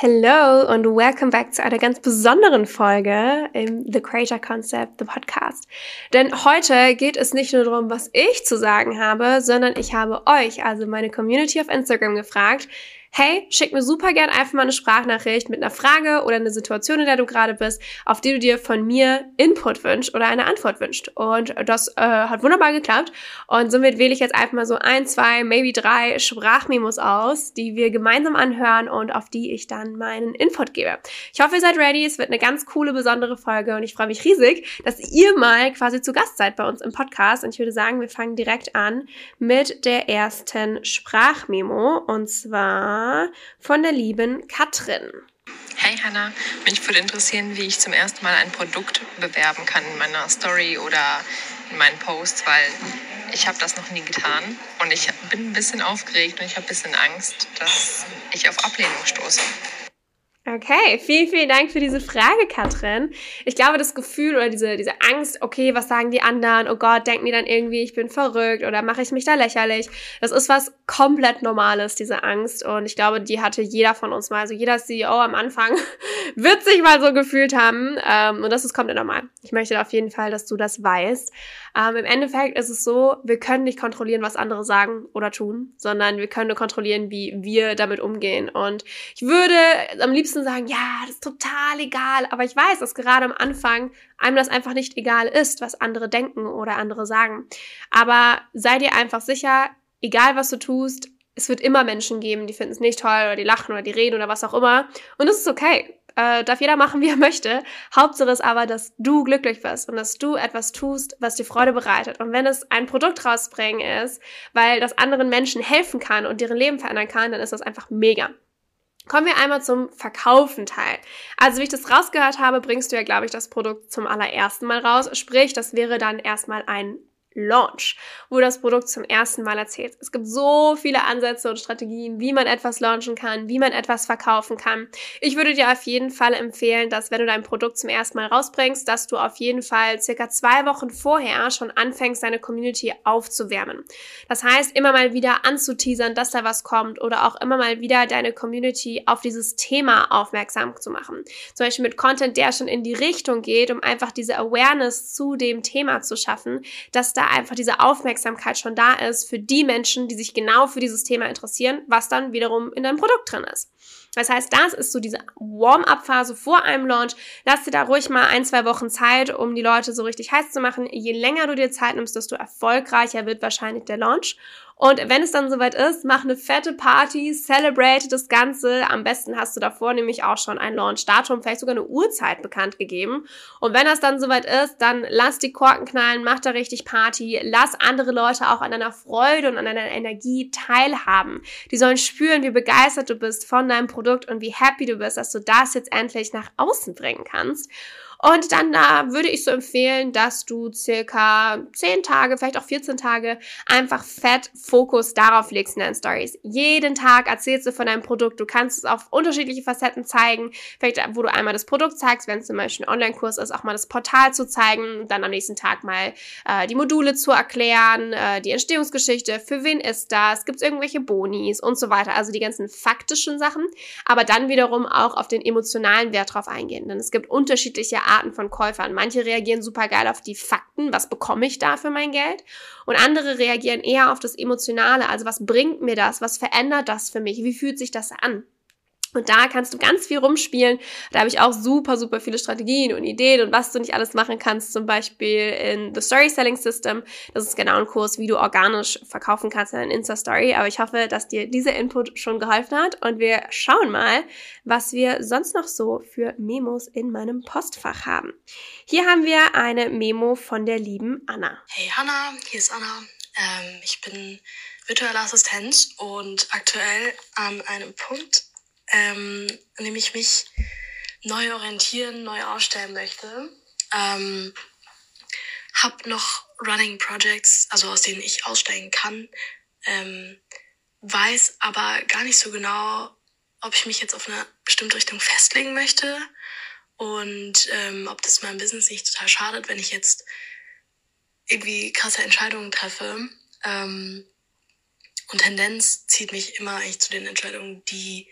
Hello und welcome back zu einer ganz besonderen Folge im The Creator Concept, the Podcast. Denn heute geht es nicht nur darum, was ich zu sagen habe, sondern ich habe euch, also meine Community auf Instagram, gefragt, hey, schick mir super gern einfach mal eine Sprachnachricht mit einer Frage oder eine Situation, in der du gerade bist, auf die du dir von mir Input wünschst oder eine Antwort wünschst. Und das äh, hat wunderbar geklappt. Und somit wähle ich jetzt einfach mal so ein, zwei, maybe drei Sprachmemos aus, die wir gemeinsam anhören und auf die ich dann meinen Input gebe. Ich hoffe, ihr seid ready. Es wird eine ganz coole, besondere Folge und ich freue mich riesig, dass ihr mal quasi zu Gast seid bei uns im Podcast. Und ich würde sagen, wir fangen direkt an mit der ersten Sprachmemo. Und zwar von der lieben Katrin. Hey Hanna, mich würde interessieren, wie ich zum ersten Mal ein Produkt bewerben kann in meiner Story oder in meinen Posts, weil ich habe das noch nie getan und ich bin ein bisschen aufgeregt und ich habe ein bisschen Angst, dass ich auf Ablehnung stoße. Okay, vielen, vielen Dank für diese Frage, Katrin. Ich glaube, das Gefühl oder diese, diese Angst, okay, was sagen die anderen? Oh Gott, denken die dann irgendwie, ich bin verrückt oder mache ich mich da lächerlich? Das ist was komplett Normales, diese Angst. Und ich glaube, die hatte jeder von uns mal. Also jeder CEO am Anfang wird sich mal so gefühlt haben. Ähm, und das ist komplett normal. Ich möchte auf jeden Fall, dass du das weißt. Ähm, Im Endeffekt ist es so, wir können nicht kontrollieren, was andere sagen oder tun, sondern wir können nur kontrollieren, wie wir damit umgehen. Und ich würde am liebsten sagen, ja, das ist total egal, aber ich weiß, dass gerade am Anfang einem das einfach nicht egal ist, was andere denken oder andere sagen. Aber sei dir einfach sicher, egal was du tust, es wird immer Menschen geben, die finden es nicht toll oder die lachen oder die reden oder was auch immer. Und das ist okay äh, darf jeder machen, wie er möchte. Hauptsache ist aber, dass du glücklich wirst und dass du etwas tust, was dir Freude bereitet. Und wenn es ein Produkt rausbringen ist, weil das anderen Menschen helfen kann und deren Leben verändern kann, dann ist das einfach mega. Kommen wir einmal zum Verkaufen-Teil. Also wie ich das rausgehört habe, bringst du ja, glaube ich, das Produkt zum allerersten Mal raus. Sprich, das wäre dann erstmal ein Launch, wo das Produkt zum ersten Mal erzählt. Es gibt so viele Ansätze und Strategien, wie man etwas launchen kann, wie man etwas verkaufen kann. Ich würde dir auf jeden Fall empfehlen, dass wenn du dein Produkt zum ersten Mal rausbringst, dass du auf jeden Fall circa zwei Wochen vorher schon anfängst, deine Community aufzuwärmen. Das heißt, immer mal wieder anzuteasern, dass da was kommt oder auch immer mal wieder deine Community auf dieses Thema aufmerksam zu machen. Zum Beispiel mit Content, der schon in die Richtung geht, um einfach diese Awareness zu dem Thema zu schaffen, dass da einfach diese Aufmerksamkeit schon da ist für die Menschen, die sich genau für dieses Thema interessieren, was dann wiederum in deinem Produkt drin ist. Das heißt, das ist so diese Warm-up-Phase vor einem Launch. Lass dir da ruhig mal ein, zwei Wochen Zeit, um die Leute so richtig heiß zu machen. Je länger du dir Zeit nimmst, desto erfolgreicher wird wahrscheinlich der Launch. Und wenn es dann soweit ist, mach eine fette Party, celebrate das Ganze. Am besten hast du davor nämlich auch schon ein Launch-Datum, vielleicht sogar eine Uhrzeit bekannt gegeben. Und wenn das dann soweit ist, dann lass die Korken knallen, mach da richtig Party, lass andere Leute auch an deiner Freude und an deiner Energie teilhaben. Die sollen spüren, wie begeistert du bist von deinem Produkt und wie happy du bist, dass du das jetzt endlich nach außen bringen kannst. Und dann da würde ich so empfehlen, dass du circa 10 Tage, vielleicht auch 14 Tage einfach fett Fokus darauf legst in deinen Stories. Jeden Tag erzählst du von deinem Produkt. Du kannst es auf unterschiedliche Facetten zeigen. Vielleicht, wo du einmal das Produkt zeigst, wenn es zum Beispiel ein Online-Kurs ist, auch mal das Portal zu zeigen, dann am nächsten Tag mal äh, die Module zu erklären, äh, die Entstehungsgeschichte, für wen ist das, gibt es irgendwelche Bonis und so weiter. Also die ganzen faktischen Sachen, aber dann wiederum auch auf den emotionalen Wert drauf eingehen. Denn es gibt unterschiedliche Arten von Käufern. Manche reagieren super geil auf die Fakten, was bekomme ich da für mein Geld? Und andere reagieren eher auf das Emotionale, also was bringt mir das? Was verändert das für mich? Wie fühlt sich das an? Und da kannst du ganz viel rumspielen. Da habe ich auch super, super viele Strategien und Ideen und was du nicht alles machen kannst. Zum Beispiel in The Story Selling System. Das ist genau ein Kurs, wie du organisch verkaufen kannst in Insta-Story. Aber ich hoffe, dass dir dieser Input schon geholfen hat. Und wir schauen mal, was wir sonst noch so für Memos in meinem Postfach haben. Hier haben wir eine Memo von der lieben Anna. Hey Hanna, hier ist Anna. Ähm, ich bin virtuelle Assistenz und aktuell an einem Punkt, ähm, in dem ich mich neu orientieren, neu aufstellen möchte. Ähm, hab noch Running Projects, also aus denen ich aussteigen kann. Ähm, weiß aber gar nicht so genau, ob ich mich jetzt auf eine bestimmte Richtung festlegen möchte und ähm, ob das meinem Business nicht total schadet, wenn ich jetzt irgendwie krasse Entscheidungen treffe. Ähm, und Tendenz zieht mich immer eigentlich zu den Entscheidungen, die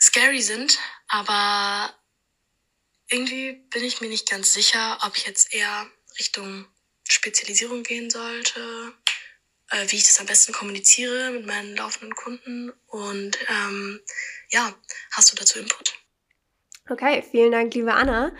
scary sind, aber irgendwie bin ich mir nicht ganz sicher, ob ich jetzt eher Richtung Spezialisierung gehen sollte, äh, wie ich das am besten kommuniziere mit meinen laufenden Kunden und ähm, ja, hast du dazu Input? Okay, vielen Dank, liebe Anna.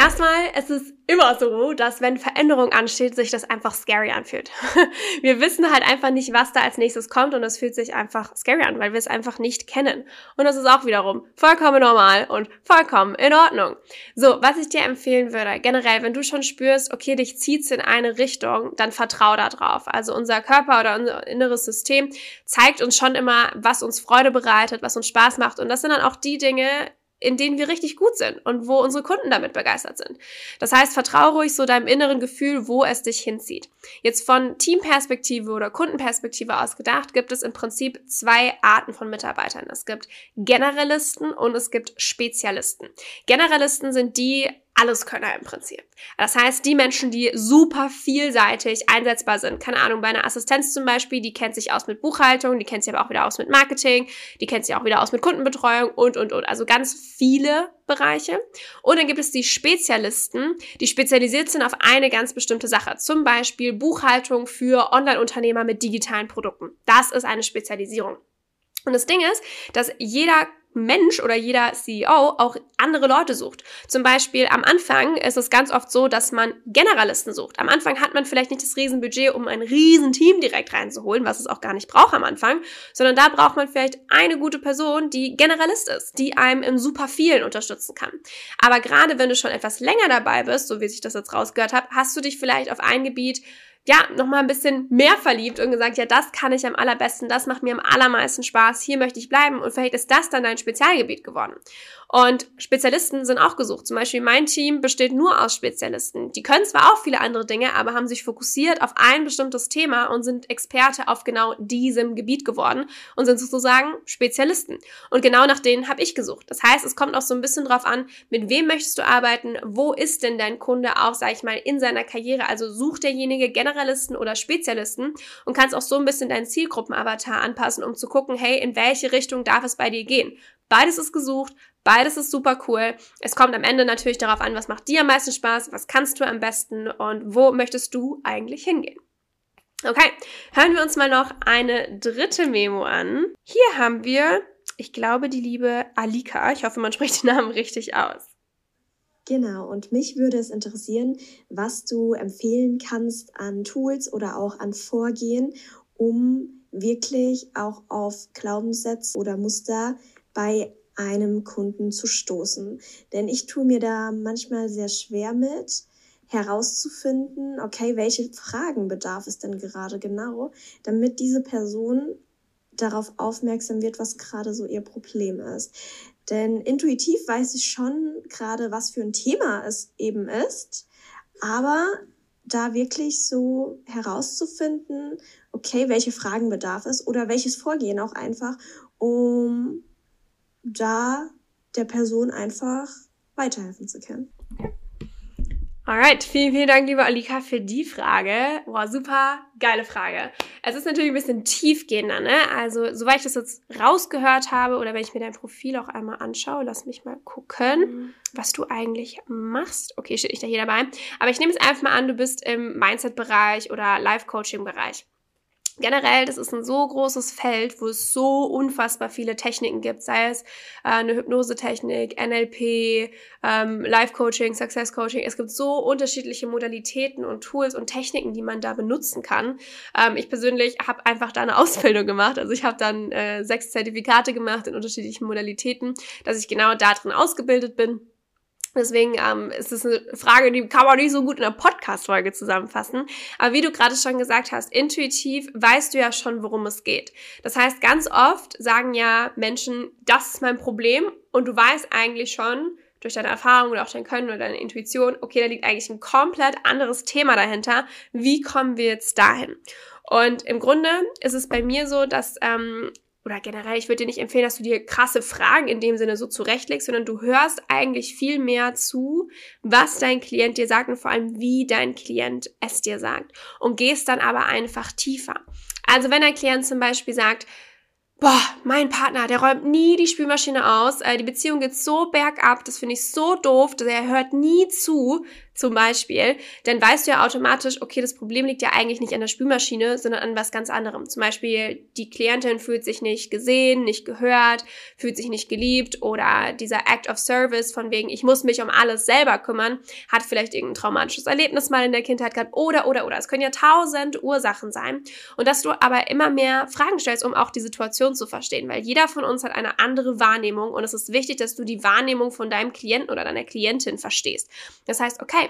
Erstmal, es ist immer so, dass wenn Veränderung ansteht, sich das einfach scary anfühlt. Wir wissen halt einfach nicht, was da als nächstes kommt und es fühlt sich einfach scary an, weil wir es einfach nicht kennen. Und das ist auch wiederum vollkommen normal und vollkommen in Ordnung. So, was ich dir empfehlen würde, generell, wenn du schon spürst, okay, dich zieht's in eine Richtung, dann vertrau da drauf. Also unser Körper oder unser inneres System zeigt uns schon immer, was uns Freude bereitet, was uns Spaß macht. Und das sind dann auch die Dinge, in denen wir richtig gut sind und wo unsere Kunden damit begeistert sind. Das heißt, vertraue ruhig so deinem inneren Gefühl, wo es dich hinzieht. Jetzt von Teamperspektive oder Kundenperspektive aus gedacht, gibt es im Prinzip zwei Arten von Mitarbeitern. Es gibt Generalisten und es gibt Spezialisten. Generalisten sind die Alleskönner im Prinzip. Das heißt, die Menschen, die super vielseitig einsetzbar sind, keine Ahnung, bei einer Assistenz zum Beispiel, die kennt sich aus mit Buchhaltung, die kennt sich aber auch wieder aus mit Marketing, die kennt sich auch wieder aus mit Kundenbetreuung und, und, und. Also ganz viele Bereiche. Und dann gibt es die Spezialisten, die spezialisiert sind auf eine ganz bestimmte Sache. Zum Beispiel Buchhaltung für Online-Unternehmer mit digitalen Produkten. Das ist eine Spezialisierung. Und das Ding ist, dass jeder Mensch oder jeder CEO auch andere Leute sucht. Zum Beispiel am Anfang ist es ganz oft so, dass man Generalisten sucht. Am Anfang hat man vielleicht nicht das Riesenbudget, um ein Riesenteam direkt reinzuholen, was es auch gar nicht braucht am Anfang, sondern da braucht man vielleicht eine gute Person, die Generalist ist, die einem im super vielen unterstützen kann. Aber gerade wenn du schon etwas länger dabei bist, so wie ich das jetzt rausgehört habe, hast du dich vielleicht auf ein Gebiet ja, nochmal ein bisschen mehr verliebt und gesagt, ja, das kann ich am allerbesten, das macht mir am allermeisten Spaß, hier möchte ich bleiben und vielleicht ist das dann dein Spezialgebiet geworden. Und Spezialisten sind auch gesucht. Zum Beispiel mein Team besteht nur aus Spezialisten. Die können zwar auch viele andere Dinge, aber haben sich fokussiert auf ein bestimmtes Thema und sind Experte auf genau diesem Gebiet geworden und sind sozusagen Spezialisten. Und genau nach denen habe ich gesucht. Das heißt, es kommt auch so ein bisschen drauf an, mit wem möchtest du arbeiten, wo ist denn dein Kunde auch, sag ich mal, in seiner Karriere. Also sucht derjenige Generalisten oder Spezialisten und kannst auch so ein bisschen deinen Zielgruppenavatar anpassen, um zu gucken, hey, in welche Richtung darf es bei dir gehen? Beides ist gesucht, beides ist super cool. Es kommt am Ende natürlich darauf an, was macht dir am meisten Spaß, was kannst du am besten und wo möchtest du eigentlich hingehen. Okay, hören wir uns mal noch eine dritte Memo an. Hier haben wir, ich glaube, die liebe Alika. Ich hoffe, man spricht den Namen richtig aus. Genau, und mich würde es interessieren, was du empfehlen kannst an Tools oder auch an Vorgehen, um wirklich auch auf Glaubenssätze oder Muster bei einem Kunden zu stoßen. Denn ich tue mir da manchmal sehr schwer mit, herauszufinden, okay, welche Fragen bedarf es denn gerade genau, damit diese Person darauf aufmerksam wird, was gerade so ihr Problem ist. Denn intuitiv weiß ich schon gerade, was für ein Thema es eben ist, aber da wirklich so herauszufinden, okay, welche Fragen bedarf es oder welches Vorgehen auch einfach, um da der Person einfach weiterhelfen zu können. Alright, vielen, vielen Dank, liebe Alika, für die Frage. Boah, super geile Frage. Es ist natürlich ein bisschen tiefgehender, ne? Also, soweit ich das jetzt rausgehört habe oder wenn ich mir dein Profil auch einmal anschaue, lass mich mal gucken, mhm. was du eigentlich machst. Okay, steht nicht da hier dabei. Aber ich nehme es einfach mal an, du bist im Mindset-Bereich oder Life-Coaching-Bereich generell, das ist ein so großes Feld, wo es so unfassbar viele Techniken gibt, sei es äh, eine Hypnosetechnik, NLP, ähm, Life-Coaching, Success-Coaching. Es gibt so unterschiedliche Modalitäten und Tools und Techniken, die man da benutzen kann. Ähm, ich persönlich habe einfach da eine Ausbildung gemacht. Also ich habe dann äh, sechs Zertifikate gemacht in unterschiedlichen Modalitäten, dass ich genau da drin ausgebildet bin. Deswegen ähm, ist es eine Frage, die kann man nicht so gut in einer Podcast-Folge zusammenfassen. Aber wie du gerade schon gesagt hast, intuitiv weißt du ja schon, worum es geht. Das heißt, ganz oft sagen ja Menschen, das ist mein Problem und du weißt eigentlich schon, durch deine Erfahrung oder auch dein Können oder deine Intuition, okay, da liegt eigentlich ein komplett anderes Thema dahinter. Wie kommen wir jetzt dahin? Und im Grunde ist es bei mir so, dass ähm, oder generell, ich würde dir nicht empfehlen, dass du dir krasse Fragen in dem Sinne so zurechtlegst, sondern du hörst eigentlich viel mehr zu, was dein Klient dir sagt und vor allem, wie dein Klient es dir sagt. Und gehst dann aber einfach tiefer. Also wenn dein Klient zum Beispiel sagt, boah, mein Partner, der räumt nie die Spülmaschine aus, äh, die Beziehung geht so bergab, das finde ich so doof, er hört nie zu, zum Beispiel, dann weißt du ja automatisch, okay, das Problem liegt ja eigentlich nicht an der Spülmaschine, sondern an was ganz anderem. Zum Beispiel, die Klientin fühlt sich nicht gesehen, nicht gehört, fühlt sich nicht geliebt oder dieser Act of Service von wegen, ich muss mich um alles selber kümmern, hat vielleicht irgendein traumatisches Erlebnis mal in der Kindheit gehabt oder, oder, oder. Es können ja tausend Ursachen sein. Und dass du aber immer mehr Fragen stellst, um auch die Situation zu verstehen, weil jeder von uns hat eine andere Wahrnehmung und es ist wichtig, dass du die Wahrnehmung von deinem Klienten oder deiner Klientin verstehst. Das heißt, okay,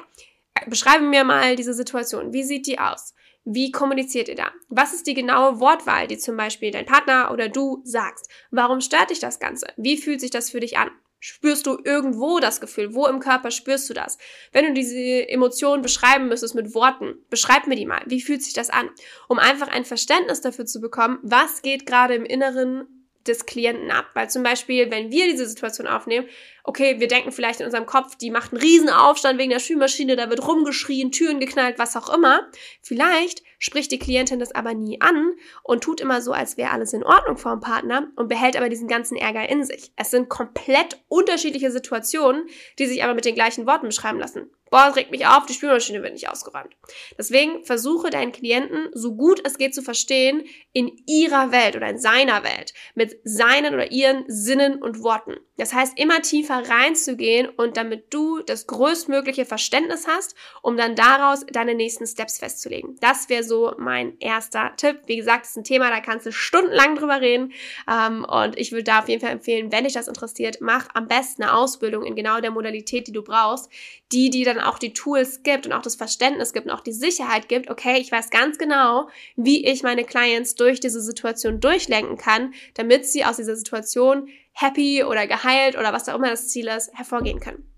beschreibe mir mal diese Situation. Wie sieht die aus? Wie kommuniziert ihr da? Was ist die genaue Wortwahl, die zum Beispiel dein Partner oder du sagst? Warum stört dich das Ganze? Wie fühlt sich das für dich an? Spürst du irgendwo das Gefühl? Wo im Körper spürst du das? Wenn du diese Emotionen beschreiben müsstest mit Worten, beschreib mir die mal. Wie fühlt sich das an? Um einfach ein Verständnis dafür zu bekommen, was geht gerade im Inneren des Klienten ab. Weil zum Beispiel, wenn wir diese Situation aufnehmen, okay, wir denken vielleicht in unserem Kopf, die macht einen riesen Aufstand wegen der Spülmaschine, da wird rumgeschrien, Türen geknallt, was auch immer. Vielleicht spricht die Klientin das aber nie an und tut immer so, als wäre alles in Ordnung vor dem Partner und behält aber diesen ganzen Ärger in sich. Es sind komplett unterschiedliche Situationen, die sich aber mit den gleichen Worten beschreiben lassen. Boah, regt mich auf, die Spülmaschine wird nicht ausgeräumt. Deswegen versuche deinen Klienten so gut es geht zu verstehen in ihrer Welt oder in seiner Welt mit seinen oder ihren Sinnen und Worten. Das heißt, immer tiefer reinzugehen und damit du das größtmögliche Verständnis hast, um dann daraus deine nächsten Steps festzulegen. Das wäre so mein erster Tipp. Wie gesagt, ist ein Thema, da kannst du stundenlang drüber reden. Ähm, und ich würde da auf jeden Fall empfehlen, wenn dich das interessiert, mach am besten eine Ausbildung in genau der Modalität, die du brauchst, die dir auch die Tools gibt und auch das Verständnis gibt und auch die Sicherheit gibt, okay, ich weiß ganz genau, wie ich meine Clients durch diese Situation durchlenken kann, damit sie aus dieser Situation happy oder geheilt oder was auch immer das Ziel ist, hervorgehen können.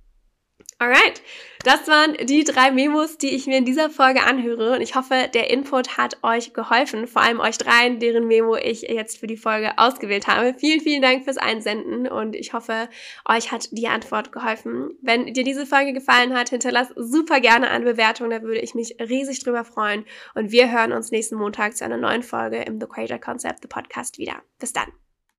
Alright, das waren die drei Memos, die ich mir in dieser Folge anhöre und ich hoffe, der Input hat euch geholfen, vor allem euch dreien, deren Memo ich jetzt für die Folge ausgewählt habe. Vielen, vielen Dank fürs Einsenden und ich hoffe, euch hat die Antwort geholfen. Wenn dir diese Folge gefallen hat, hinterlass super gerne eine Bewertung, da würde ich mich riesig drüber freuen und wir hören uns nächsten Montag zu einer neuen Folge im The Creator Concept, The Podcast wieder. Bis dann.